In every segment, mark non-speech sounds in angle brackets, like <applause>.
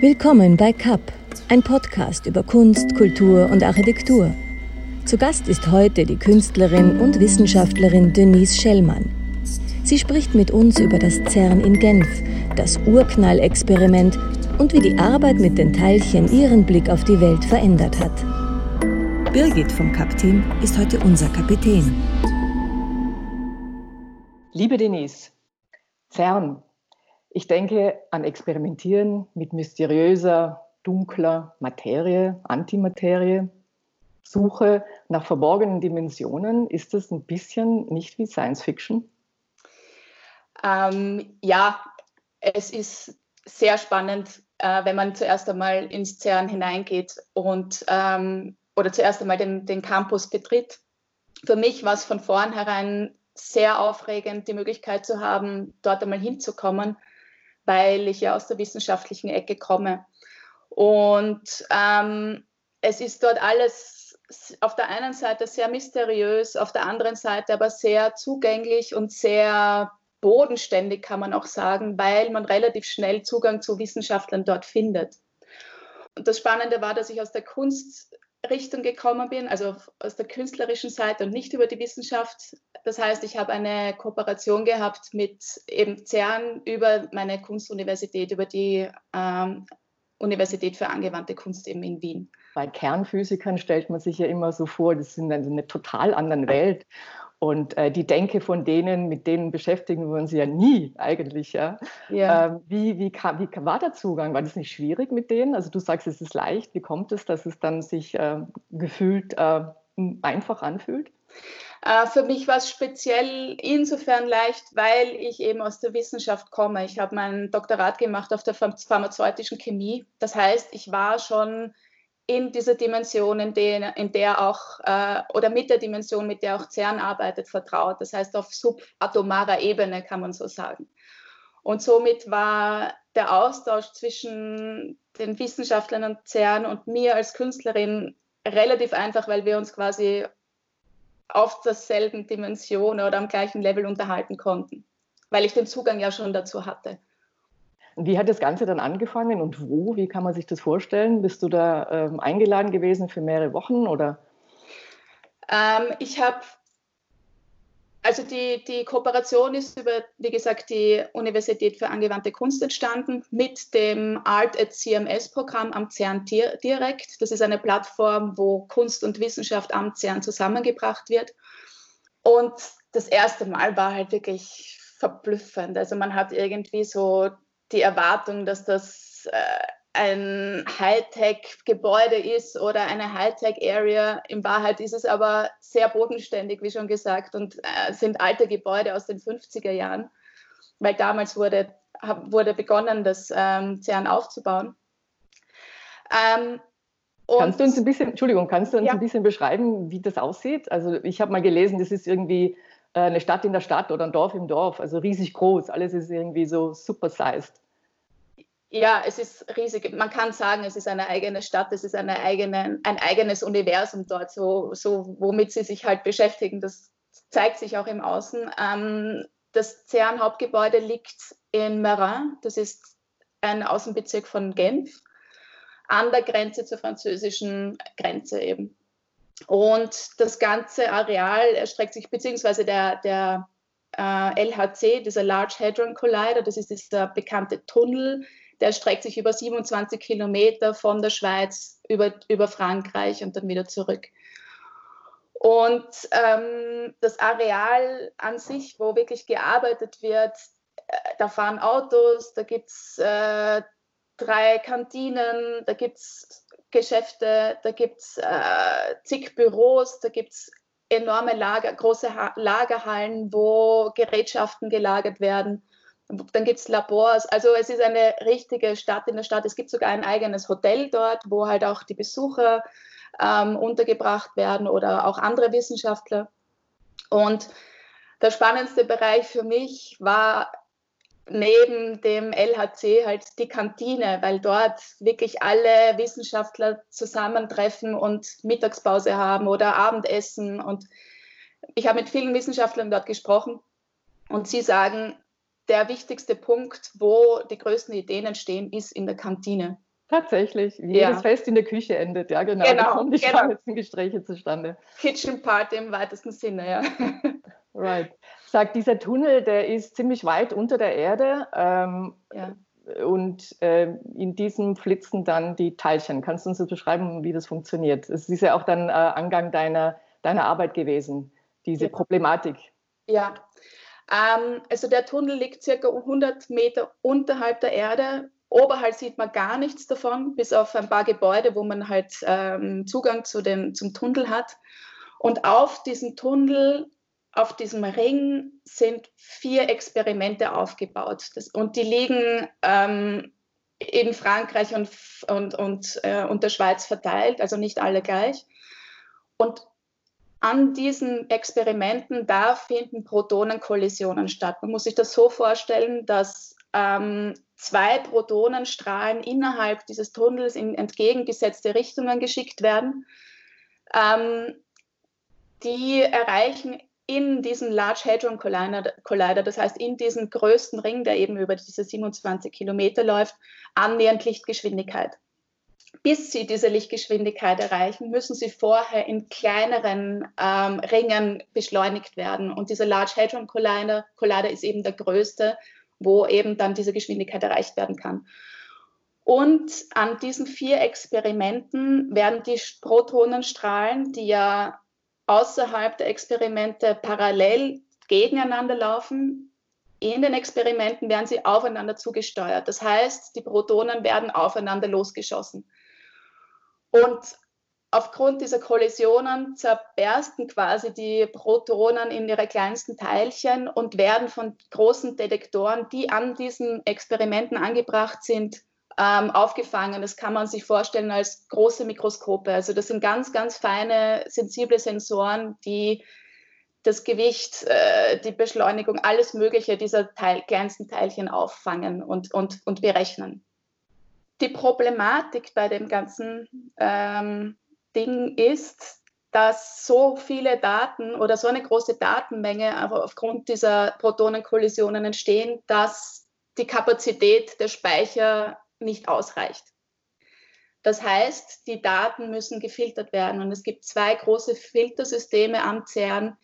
Willkommen bei CAP, ein Podcast über Kunst, Kultur und Architektur. Zu Gast ist heute die Künstlerin und Wissenschaftlerin Denise Schellmann. Sie spricht mit uns über das CERN in Genf, das Urknallexperiment und wie die Arbeit mit den Teilchen ihren Blick auf die Welt verändert hat. Birgit vom CAP-Team ist heute unser Kapitän. Liebe Denise, CERN, ich denke an Experimentieren mit mysteriöser, dunkler Materie, Antimaterie, Suche nach verborgenen Dimensionen. Ist das ein bisschen nicht wie Science Fiction? Ähm, ja, es ist sehr spannend, äh, wenn man zuerst einmal ins CERN hineingeht und ähm, oder zuerst einmal den, den Campus betritt. Für mich war es von vornherein sehr aufregend, die Möglichkeit zu haben, dort einmal hinzukommen weil ich ja aus der wissenschaftlichen Ecke komme. Und ähm, es ist dort alles auf der einen Seite sehr mysteriös, auf der anderen Seite aber sehr zugänglich und sehr bodenständig, kann man auch sagen, weil man relativ schnell Zugang zu Wissenschaftlern dort findet. Und das Spannende war, dass ich aus der Kunstrichtung gekommen bin, also aus der künstlerischen Seite und nicht über die Wissenschaft das heißt, ich habe eine Kooperation gehabt mit eben CERN über meine Kunstuniversität, über die ähm, Universität für angewandte Kunst eben in Wien. Bei Kernphysikern stellt man sich ja immer so vor, das sind also eine total andere Welt. Und äh, die Denke von denen, mit denen beschäftigen wir uns ja nie eigentlich. Ja? ja. Ähm, wie, wie, kam, wie war der Zugang? War das nicht schwierig mit denen? Also du sagst, es ist leicht. Wie kommt es, dass es dann sich äh, gefühlt äh, einfach anfühlt? Äh, für mich war es speziell insofern leicht, weil ich eben aus der Wissenschaft komme. Ich habe mein Doktorat gemacht auf der pharmazeutischen Chemie. Das heißt, ich war schon in dieser Dimension, in der, in der auch, äh, oder mit der Dimension, mit der auch CERN arbeitet, vertraut. Das heißt, auf subatomarer Ebene kann man so sagen. Und somit war der Austausch zwischen den Wissenschaftlern und CERN und mir als Künstlerin relativ einfach, weil wir uns quasi auf derselben Dimension oder am gleichen Level unterhalten konnten, weil ich den Zugang ja schon dazu hatte. Wie hat das Ganze dann angefangen und wo? Wie kann man sich das vorstellen? Bist du da ähm, eingeladen gewesen für mehrere Wochen oder? Ähm, ich habe also die, die Kooperation ist über, wie gesagt, die Universität für angewandte Kunst entstanden mit dem Art at CMS-Programm am CERN direkt. Das ist eine Plattform, wo Kunst und Wissenschaft am CERN zusammengebracht wird. Und das erste Mal war halt wirklich verblüffend. Also man hat irgendwie so die Erwartung, dass das äh, ein Hightech-Gebäude ist oder eine Hightech-Area. In Wahrheit ist es aber sehr bodenständig, wie schon gesagt, und äh, sind alte Gebäude aus den 50er Jahren, weil damals wurde, hab, wurde begonnen, das ähm, CERN aufzubauen. Ähm, kannst du uns ein bisschen, Entschuldigung, kannst du uns ja. ein bisschen beschreiben, wie das aussieht? Also ich habe mal gelesen, das ist irgendwie eine Stadt in der Stadt oder ein Dorf im Dorf, also riesig groß, alles ist irgendwie so supersized. Ja, es ist riesig. Man kann sagen, es ist eine eigene Stadt, es ist eine eigene, ein eigenes Universum dort, so, so womit sie sich halt beschäftigen. Das zeigt sich auch im Außen. Ähm, das CERN-Hauptgebäude liegt in Merin, das ist ein Außenbezirk von Genf, an der Grenze zur französischen Grenze eben. Und das ganze Areal erstreckt sich, beziehungsweise der, der äh, LHC, dieser Large Hadron Collider, das ist dieser bekannte Tunnel, der streckt sich über 27 Kilometer von der Schweiz über, über Frankreich und dann wieder zurück. Und ähm, das Areal an sich, wo wirklich gearbeitet wird, äh, da fahren Autos, da gibt es äh, drei Kantinen, da gibt es Geschäfte, da gibt es äh, zig Büros, da gibt es enorme Lager, große ha Lagerhallen, wo Gerätschaften gelagert werden. Dann gibt es Labors. Also es ist eine richtige Stadt in der Stadt. Es gibt sogar ein eigenes Hotel dort, wo halt auch die Besucher ähm, untergebracht werden oder auch andere Wissenschaftler. Und der spannendste Bereich für mich war neben dem LHC halt die Kantine, weil dort wirklich alle Wissenschaftler zusammentreffen und Mittagspause haben oder Abendessen. Und ich habe mit vielen Wissenschaftlern dort gesprochen Und sie sagen, der wichtigste Punkt, wo die größten Ideen entstehen, ist in der Kantine. Tatsächlich, jedes ja. Fest in der Küche endet, ja genau. genau da kommen die genau. Gespräche zustande. Kitchen Party im weitesten Sinne, ja. Right. Sagt, dieser Tunnel, der ist ziemlich weit unter der Erde ähm, ja. und äh, in diesem flitzen dann die Teilchen. Kannst du uns das beschreiben, wie das funktioniert? Es ist ja auch dann äh, Angang deiner, deiner Arbeit gewesen, diese ja. Problematik. Ja, ähm, also der Tunnel liegt circa 100 Meter unterhalb der Erde. Oberhalb sieht man gar nichts davon, bis auf ein paar Gebäude, wo man halt ähm, Zugang zu dem, zum Tunnel hat. Und auf diesem Tunnel, auf diesem Ring sind vier Experimente aufgebaut. Das, und die liegen ähm, in Frankreich und, und, und, äh, und der Schweiz verteilt, also nicht alle gleich. Und an diesen Experimenten, da finden Protonenkollisionen statt. Man muss sich das so vorstellen, dass ähm, zwei Protonenstrahlen innerhalb dieses Tunnels in entgegengesetzte Richtungen geschickt werden. Ähm, die erreichen in diesem Large Hadron Collider, das heißt in diesem größten Ring, der eben über diese 27 Kilometer läuft, annähernd Lichtgeschwindigkeit bis sie diese Lichtgeschwindigkeit erreichen, müssen sie vorher in kleineren ähm, Ringen beschleunigt werden. Und dieser Large Hadron Collider, Collider ist eben der größte, wo eben dann diese Geschwindigkeit erreicht werden kann. Und an diesen vier Experimenten werden die Protonenstrahlen, die ja außerhalb der Experimente parallel gegeneinander laufen, in den Experimenten werden sie aufeinander zugesteuert. Das heißt, die Protonen werden aufeinander losgeschossen. Und aufgrund dieser Kollisionen zerbersten quasi die Protonen in ihre kleinsten Teilchen und werden von großen Detektoren, die an diesen Experimenten angebracht sind, ähm, aufgefangen. Das kann man sich vorstellen als große Mikroskope. Also das sind ganz, ganz feine, sensible Sensoren, die das Gewicht, äh, die Beschleunigung, alles Mögliche dieser Teil, kleinsten Teilchen auffangen und, und, und berechnen die Problematik bei dem ganzen ähm, Ding ist, dass so viele Daten oder so eine große Datenmenge aufgrund dieser Protonenkollisionen entstehen, dass die Kapazität der Speicher nicht ausreicht. Das heißt, die Daten müssen gefiltert werden und es gibt zwei große Filtersysteme am CERN,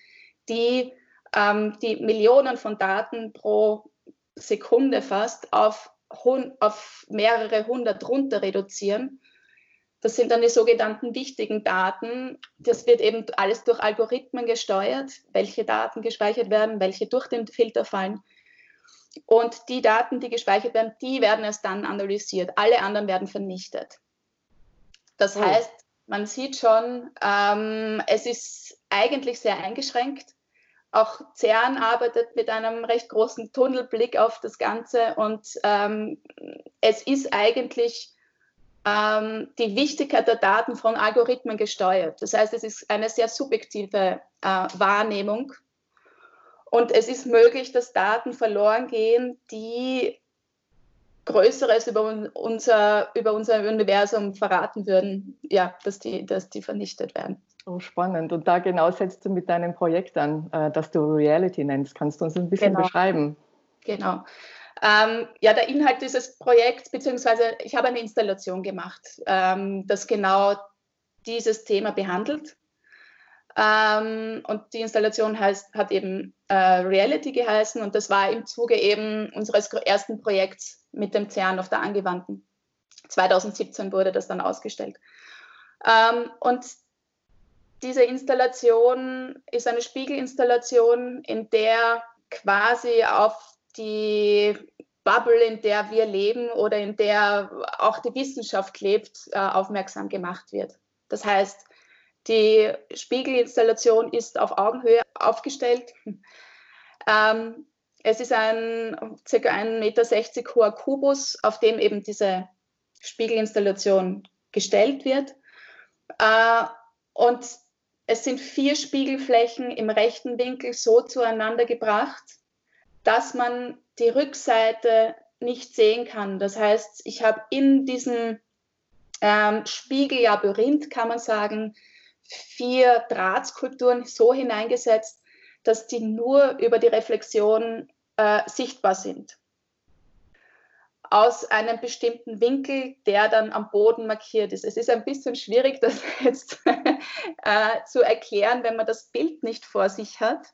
die ähm, die Millionen von Daten pro Sekunde fast auf auf mehrere hundert runter reduzieren. Das sind dann die sogenannten wichtigen Daten. Das wird eben alles durch Algorithmen gesteuert, welche Daten gespeichert werden, welche durch den Filter fallen. Und die Daten, die gespeichert werden, die werden erst dann analysiert. Alle anderen werden vernichtet. Das oh. heißt, man sieht schon, ähm, es ist eigentlich sehr eingeschränkt. Auch CERN arbeitet mit einem recht großen Tunnelblick auf das Ganze und ähm, es ist eigentlich ähm, die Wichtigkeit der Daten von Algorithmen gesteuert. Das heißt, es ist eine sehr subjektive äh, Wahrnehmung und es ist möglich, dass Daten verloren gehen, die Größeres über unser, über unser Universum verraten würden, ja, dass die, dass die vernichtet werden. Oh, spannend. Und da genau setzt du mit deinem Projekt an, äh, das du Reality nennst. Kannst du uns ein bisschen genau. beschreiben? Genau. Ähm, ja, der Inhalt dieses Projekts, beziehungsweise ich habe eine Installation gemacht, ähm, das genau dieses Thema behandelt. Ähm, und die Installation heißt, hat eben äh, Reality geheißen und das war im Zuge eben unseres ersten Projekts mit dem CERN auf der Angewandten. 2017 wurde das dann ausgestellt. Ähm, und diese Installation ist eine Spiegelinstallation, in der quasi auf die Bubble, in der wir leben oder in der auch die Wissenschaft lebt, äh, aufmerksam gemacht wird. Das heißt, die Spiegelinstallation ist auf Augenhöhe aufgestellt. Ähm, es ist ein ca. 1,60 Meter hoher Kubus, auf dem eben diese Spiegelinstallation gestellt wird. Äh, und es sind vier Spiegelflächen im rechten Winkel so zueinander gebracht, dass man die Rückseite nicht sehen kann. Das heißt, ich habe in diesem ähm, Spiegellabyrinth, kann man sagen, vier Drahtskulpturen so hineingesetzt, dass die nur über die Reflexion äh, sichtbar sind. Aus einem bestimmten Winkel, der dann am Boden markiert ist. Es ist ein bisschen schwierig, das <laughs> jetzt äh, zu erklären, wenn man das Bild nicht vor sich hat.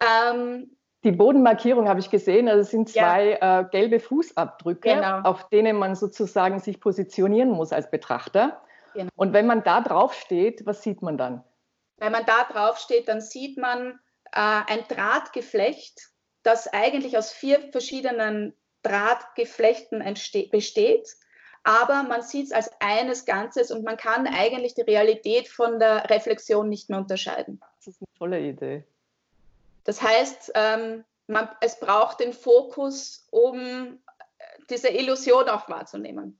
Ähm, die Bodenmarkierung habe ich gesehen. Also es sind zwei ja. äh, gelbe Fußabdrücke, genau. auf denen man sozusagen sich positionieren muss als Betrachter. Genau. Und wenn man da drauf steht, was sieht man dann? Wenn man da drauf steht, dann sieht man äh, ein Drahtgeflecht, das eigentlich aus vier verschiedenen Drahtgeflechten besteht. Aber man sieht es als eines Ganzes und man kann eigentlich die Realität von der Reflexion nicht mehr unterscheiden. Das ist eine tolle Idee. Das heißt, ähm, man, es braucht den Fokus, um diese Illusion auch wahrzunehmen.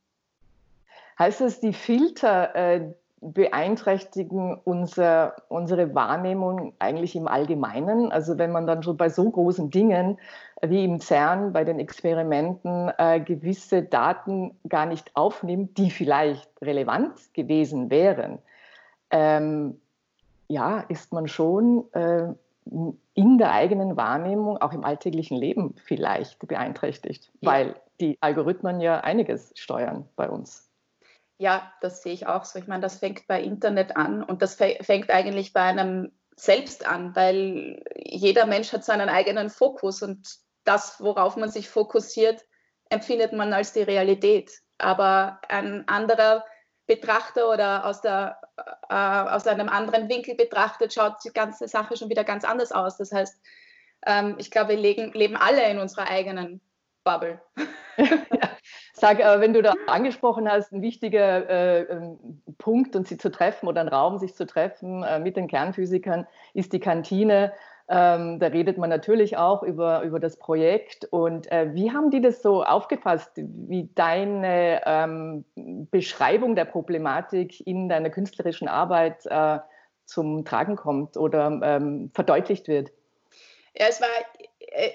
Heißt es, die Filter äh, beeinträchtigen unser, unsere Wahrnehmung eigentlich im Allgemeinen? Also wenn man dann schon bei so großen Dingen wie im CERN bei den Experimenten äh, gewisse Daten gar nicht aufnimmt, die vielleicht relevant gewesen wären, ähm, ja, ist man schon äh, in der eigenen Wahrnehmung, auch im alltäglichen Leben vielleicht beeinträchtigt, ja. weil die Algorithmen ja einiges steuern bei uns. Ja, das sehe ich auch so. Ich meine, das fängt bei Internet an und das fängt eigentlich bei einem selbst an, weil jeder Mensch hat seinen eigenen Fokus und das, worauf man sich fokussiert, empfindet man als die Realität. Aber ein anderer Betrachter oder aus, der, äh, aus einem anderen Winkel betrachtet, schaut die ganze Sache schon wieder ganz anders aus. Das heißt, ähm, ich glaube, wir legen, leben alle in unserer eigenen Bubble. <laughs> ja. Sag, äh, wenn du da angesprochen hast, ein wichtiger äh, ähm, Punkt, und sie zu treffen oder ein Raum, sich zu treffen äh, mit den Kernphysikern, ist die Kantine. Ähm, da redet man natürlich auch über, über das Projekt. Und äh, wie haben die das so aufgefasst, wie deine ähm, Beschreibung der Problematik in deiner künstlerischen Arbeit zum Tragen kommt oder verdeutlicht wird? Ja, es war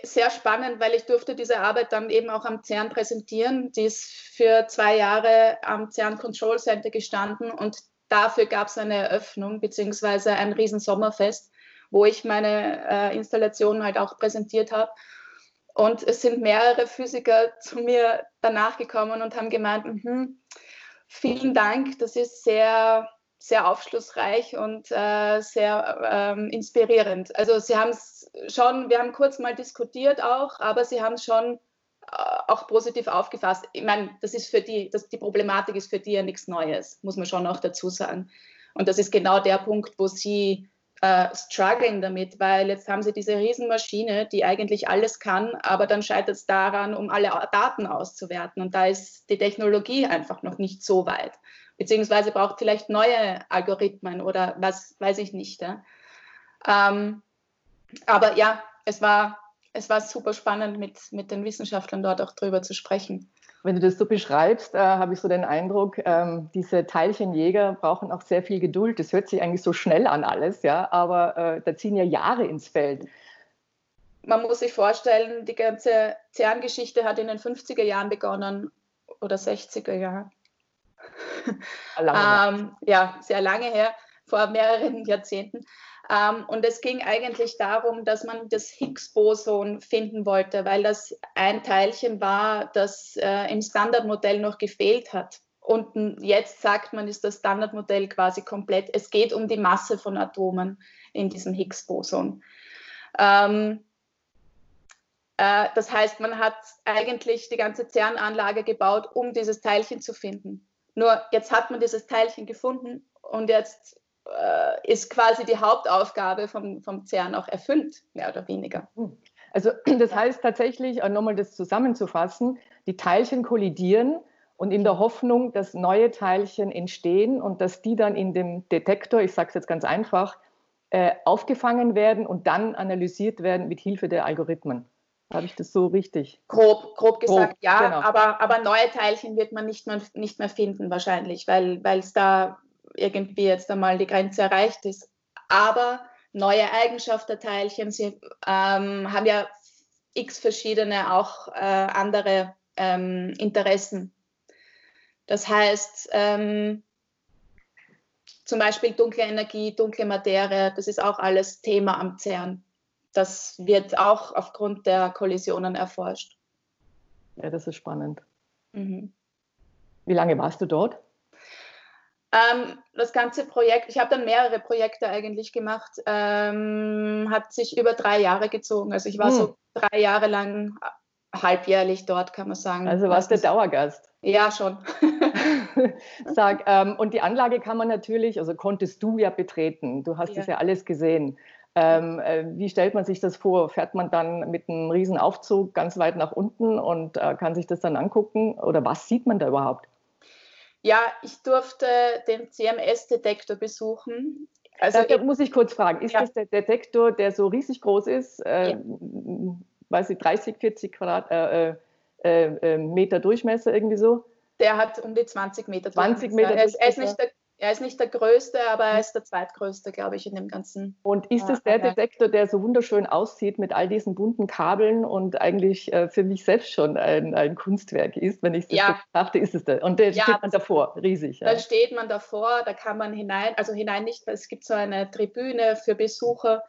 sehr spannend, weil ich durfte diese Arbeit dann eben auch am CERN präsentieren. Die ist für zwei Jahre am CERN Control Center gestanden und dafür gab es eine Eröffnung beziehungsweise ein riesen Sommerfest wo ich meine äh, Installation halt auch präsentiert habe. Und es sind mehrere Physiker zu mir danach gekommen und haben gemeint, mhm, vielen Dank, das ist sehr, sehr aufschlussreich und äh, sehr ähm, inspirierend. Also sie haben es schon, wir haben kurz mal diskutiert auch, aber sie haben es schon äh, auch positiv aufgefasst. Ich meine, das ist für die, das, die Problematik ist für die ja nichts Neues, muss man schon auch dazu sagen. Und das ist genau der Punkt, wo sie äh, strugglen damit, weil jetzt haben sie diese Riesenmaschine, die eigentlich alles kann, aber dann scheitert es daran, um alle Daten auszuwerten. Und da ist die Technologie einfach noch nicht so weit. Beziehungsweise braucht vielleicht neue Algorithmen oder was weiß ich nicht. Ja. Ähm, aber ja, es war, es war super spannend, mit, mit den Wissenschaftlern dort auch drüber zu sprechen. Wenn du das so beschreibst, äh, habe ich so den Eindruck, ähm, diese Teilchenjäger brauchen auch sehr viel Geduld. Das hört sich eigentlich so schnell an alles, ja, aber äh, da ziehen ja Jahre ins Feld. Man muss sich vorstellen, die ganze CERN-Geschichte hat in den 50er Jahren begonnen oder 60er Jahren. Ähm, ja, sehr lange her, vor mehreren Jahrzehnten. Ähm, und es ging eigentlich darum, dass man das Higgs-Boson finden wollte, weil das ein Teilchen war, das äh, im Standardmodell noch gefehlt hat. Und jetzt sagt man, ist das Standardmodell quasi komplett. Es geht um die Masse von Atomen in diesem Higgs-Boson. Ähm, äh, das heißt, man hat eigentlich die ganze CERN-Anlage gebaut, um dieses Teilchen zu finden. Nur jetzt hat man dieses Teilchen gefunden und jetzt äh, ist quasi die Hauptaufgabe vom, vom CERN auch erfüllt, mehr oder weniger. Hm. Also <clears throat> das heißt tatsächlich, äh, nochmal das zusammenzufassen, die Teilchen kollidieren und in der Hoffnung, dass neue Teilchen entstehen und dass die dann in dem Detektor, ich sage es jetzt ganz einfach, äh, aufgefangen werden und dann analysiert werden mit Hilfe der Algorithmen. Habe ich das so richtig? Grob, grob gesagt, grob, ja. Genau. Aber, aber neue Teilchen wird man nicht mehr, nicht mehr finden wahrscheinlich, weil es da irgendwie jetzt einmal die Grenze erreicht ist. Aber neue Eigenschaften der Teilchen, sie ähm, haben ja x verschiedene auch äh, andere ähm, Interessen. Das heißt, ähm, zum Beispiel dunkle Energie, dunkle Materie, das ist auch alles Thema am CERN. Das wird auch aufgrund der Kollisionen erforscht. Ja, das ist spannend. Mhm. Wie lange warst du dort? Ähm, das ganze Projekt, ich habe dann mehrere Projekte eigentlich gemacht, ähm, hat sich über drei Jahre gezogen. Also ich war hm. so drei Jahre lang halbjährlich dort, kann man sagen. Also warst du Dauergast? Ja, schon. <laughs> Sag, ähm, und die Anlage kann man natürlich, also konntest du ja betreten. Du hast ja. das ja alles gesehen. Ähm, äh, wie stellt man sich das vor? Fährt man dann mit einem riesen Aufzug ganz weit nach unten und äh, kann sich das dann angucken? Oder was sieht man da überhaupt? Ja, ich durfte den CMS-Detektor besuchen. Also da, muss ich kurz fragen, ist ja. das der Detektor, der so riesig groß ist, äh, ja. weiß ich, 30, 40 Quadrat, äh, äh, äh, Meter Durchmesser irgendwie so? Der hat um die 20 Meter 20 Meter Durchmesser. Er ist, er ist nicht der er ist nicht der größte, aber er ist der zweitgrößte, glaube ich, in dem ganzen. Und ist es der Detektor, der so wunderschön aussieht mit all diesen bunten Kabeln und eigentlich äh, für mich selbst schon ein, ein Kunstwerk ist, wenn ich es ja. betrachte, ist es der. Und da ja, steht man davor, riesig. Ja. Da steht man davor, da kann man hinein, also hinein nicht, weil es gibt so eine Tribüne für Besucher.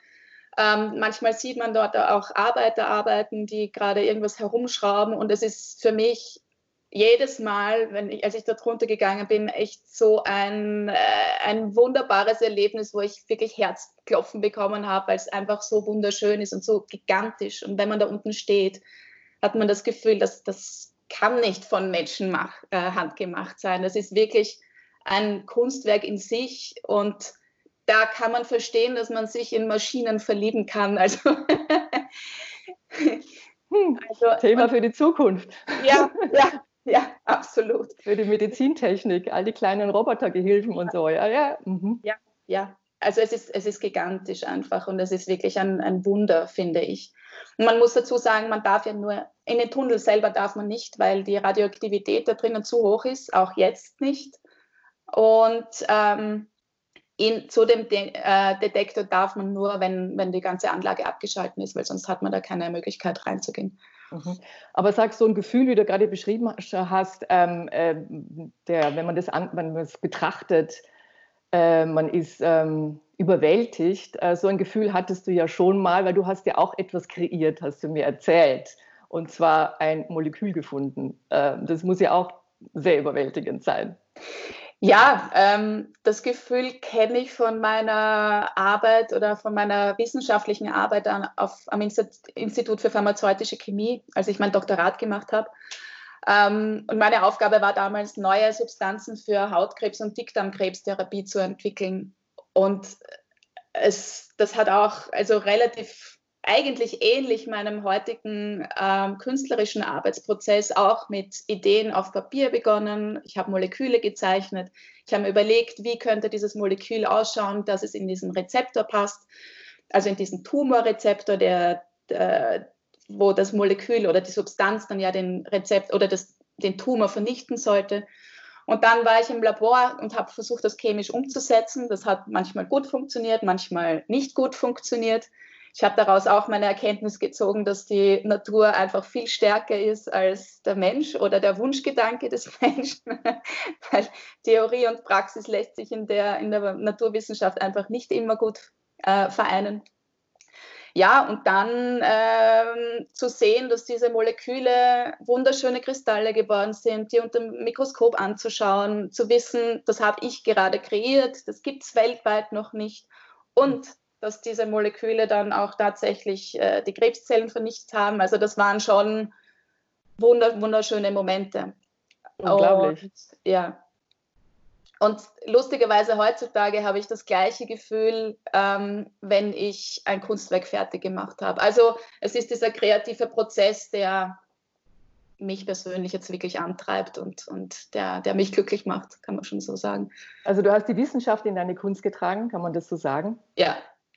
Ähm, manchmal sieht man dort auch Arbeiter arbeiten, die gerade irgendwas herumschrauben und es ist für mich jedes Mal, wenn ich, als ich da drunter gegangen bin, echt so ein, äh, ein wunderbares Erlebnis, wo ich wirklich Herzklopfen bekommen habe, weil es einfach so wunderschön ist und so gigantisch. Und wenn man da unten steht, hat man das Gefühl, dass das kann nicht von Menschen mach, äh, handgemacht sein. Das ist wirklich ein Kunstwerk in sich und da kann man verstehen, dass man sich in Maschinen verlieben kann. <laughs> Also, hm, also Thema und, für die Zukunft. Ja, ja, <laughs> <laughs> ja, absolut. Für die Medizintechnik, all die kleinen Robotergehilfen und so. Ja, ja. Mhm. Ja, ja. Also es ist, es ist gigantisch einfach und es ist wirklich ein, ein Wunder, finde ich. Und man muss dazu sagen, man darf ja nur, in den Tunnel selber darf man nicht, weil die Radioaktivität da drinnen zu hoch ist, auch jetzt nicht. Und ähm, in, zu dem De äh, Detektor darf man nur, wenn, wenn die ganze Anlage abgeschaltet ist, weil sonst hat man da keine Möglichkeit reinzugehen. Mhm. Aber sag so ein Gefühl, wie du gerade beschrieben hast, ähm, äh, der, wenn man das, an, man das betrachtet, äh, man ist ähm, überwältigt. Äh, so ein Gefühl hattest du ja schon mal, weil du hast ja auch etwas kreiert, hast du mir erzählt. Und zwar ein Molekül gefunden. Äh, das muss ja auch sehr überwältigend sein. Ja, ähm, das Gefühl kenne ich von meiner Arbeit oder von meiner wissenschaftlichen Arbeit an, auf, am Institut für pharmazeutische Chemie, als ich mein Doktorat gemacht habe. Ähm, und meine Aufgabe war damals, neue Substanzen für Hautkrebs- und Dickdarmkrebstherapie zu entwickeln. Und es, das hat auch also relativ eigentlich ähnlich meinem heutigen ähm, künstlerischen Arbeitsprozess auch mit Ideen auf Papier begonnen. Ich habe Moleküle gezeichnet. Ich habe mir überlegt, wie könnte dieses Molekül ausschauen, dass es in diesen Rezeptor passt, also in diesen Tumorrezeptor, der, der wo das Molekül oder die Substanz dann ja den Rezept oder das, den Tumor vernichten sollte. Und dann war ich im Labor und habe versucht, das chemisch umzusetzen. Das hat manchmal gut funktioniert, manchmal nicht gut funktioniert ich habe daraus auch meine Erkenntnis gezogen, dass die Natur einfach viel stärker ist als der Mensch oder der Wunschgedanke des <laughs> Menschen, weil Theorie und Praxis lässt sich in der, in der Naturwissenschaft einfach nicht immer gut äh, vereinen. Ja, und dann ähm, zu sehen, dass diese Moleküle wunderschöne Kristalle geworden sind, die unter dem Mikroskop anzuschauen, zu wissen, das habe ich gerade kreiert, das gibt es weltweit noch nicht. Und dass diese Moleküle dann auch tatsächlich äh, die Krebszellen vernichtet haben. Also das waren schon wunder, wunderschöne Momente. Unglaublich. Und, ja. Und lustigerweise heutzutage habe ich das gleiche Gefühl, ähm, wenn ich ein Kunstwerk fertig gemacht habe. Also es ist dieser kreative Prozess, der mich persönlich jetzt wirklich antreibt und, und der, der mich glücklich macht, kann man schon so sagen. Also du hast die Wissenschaft in deine Kunst getragen, kann man das so sagen? Ja,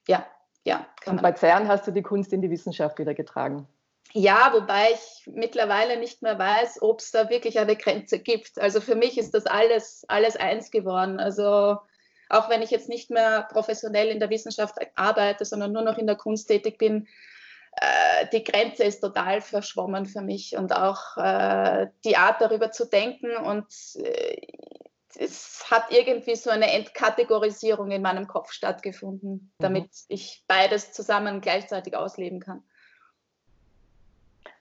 ja, ja. Und bei CERN hast du die Kunst in die Wissenschaft wieder getragen. Ja, wobei ich mittlerweile nicht mehr weiß, ob es da wirklich eine Grenze gibt. Also für mich ist das alles, alles eins geworden. Also auch wenn ich jetzt nicht mehr professionell in der Wissenschaft arbeite, sondern nur noch in der Kunst tätig bin, äh, die Grenze ist total verschwommen für mich und auch äh, die Art darüber zu denken und äh, es hat irgendwie so eine Entkategorisierung in meinem Kopf stattgefunden, mhm. damit mhm. ich beides zusammen gleichzeitig ausleben kann.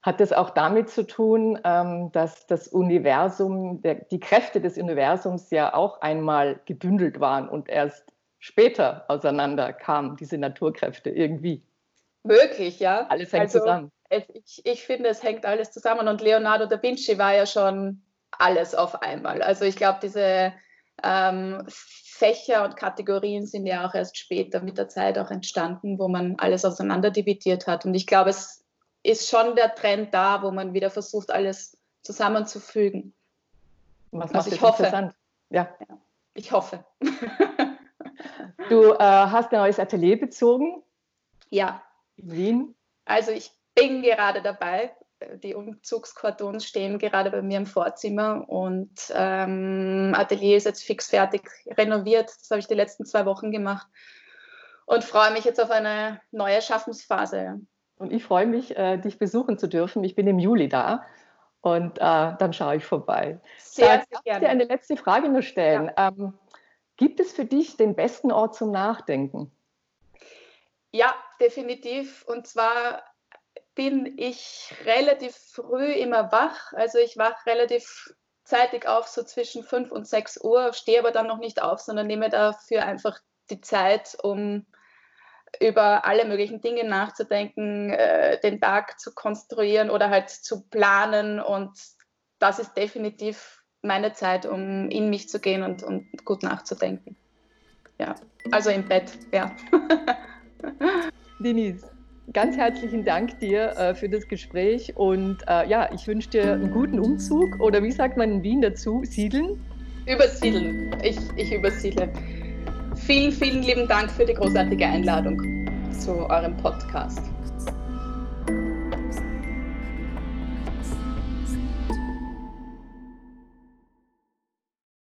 Hat das auch damit zu tun, ähm, dass das Universum, die Kräfte des Universums ja auch einmal gebündelt waren und erst später auseinander kamen, diese Naturkräfte irgendwie? Möglich, ja. Alles hängt also, zusammen. Ich, ich finde, es hängt alles zusammen und Leonardo da Vinci war ja schon alles auf einmal. Also ich glaube, diese ähm, Fächer und Kategorien sind ja auch erst später mit der Zeit auch entstanden, wo man alles auseinander dividiert hat. Und ich glaube, es ist schon der Trend da, wo man wieder versucht, alles zusammenzufügen. Was also ich hoffe. Interessant. Ja. ja. Ich hoffe. <laughs> du äh, hast ein neues Atelier bezogen? Ja. In Wien? Also ich bin gerade dabei, die Umzugskordons stehen gerade bei mir im Vorzimmer und ähm, Atelier ist jetzt fix fertig renoviert. Das habe ich die letzten zwei Wochen gemacht und freue mich jetzt auf eine neue Schaffensphase. Und ich freue mich, äh, dich besuchen zu dürfen. Ich bin im Juli da und äh, dann schaue ich vorbei. Sehr, sehr gerne. Ich dir eine letzte Frage nur stellen. Ja. Ähm, gibt es für dich den besten Ort zum Nachdenken? Ja, definitiv. Und zwar bin ich relativ früh immer wach. Also ich wache relativ zeitig auf, so zwischen 5 und 6 Uhr, stehe aber dann noch nicht auf, sondern nehme dafür einfach die Zeit, um über alle möglichen Dinge nachzudenken, äh, den Tag zu konstruieren oder halt zu planen. Und das ist definitiv meine Zeit, um in mich zu gehen und, und gut nachzudenken. Ja, also im Bett, ja. <laughs> Denise, ganz herzlichen Dank dir äh, für das Gespräch und äh, ja, ich wünsche dir einen guten Umzug oder wie sagt man in Wien dazu, siedeln? Übersiedeln. Ich, ich übersiedle. Vielen, vielen lieben Dank für die großartige Einladung zu eurem Podcast.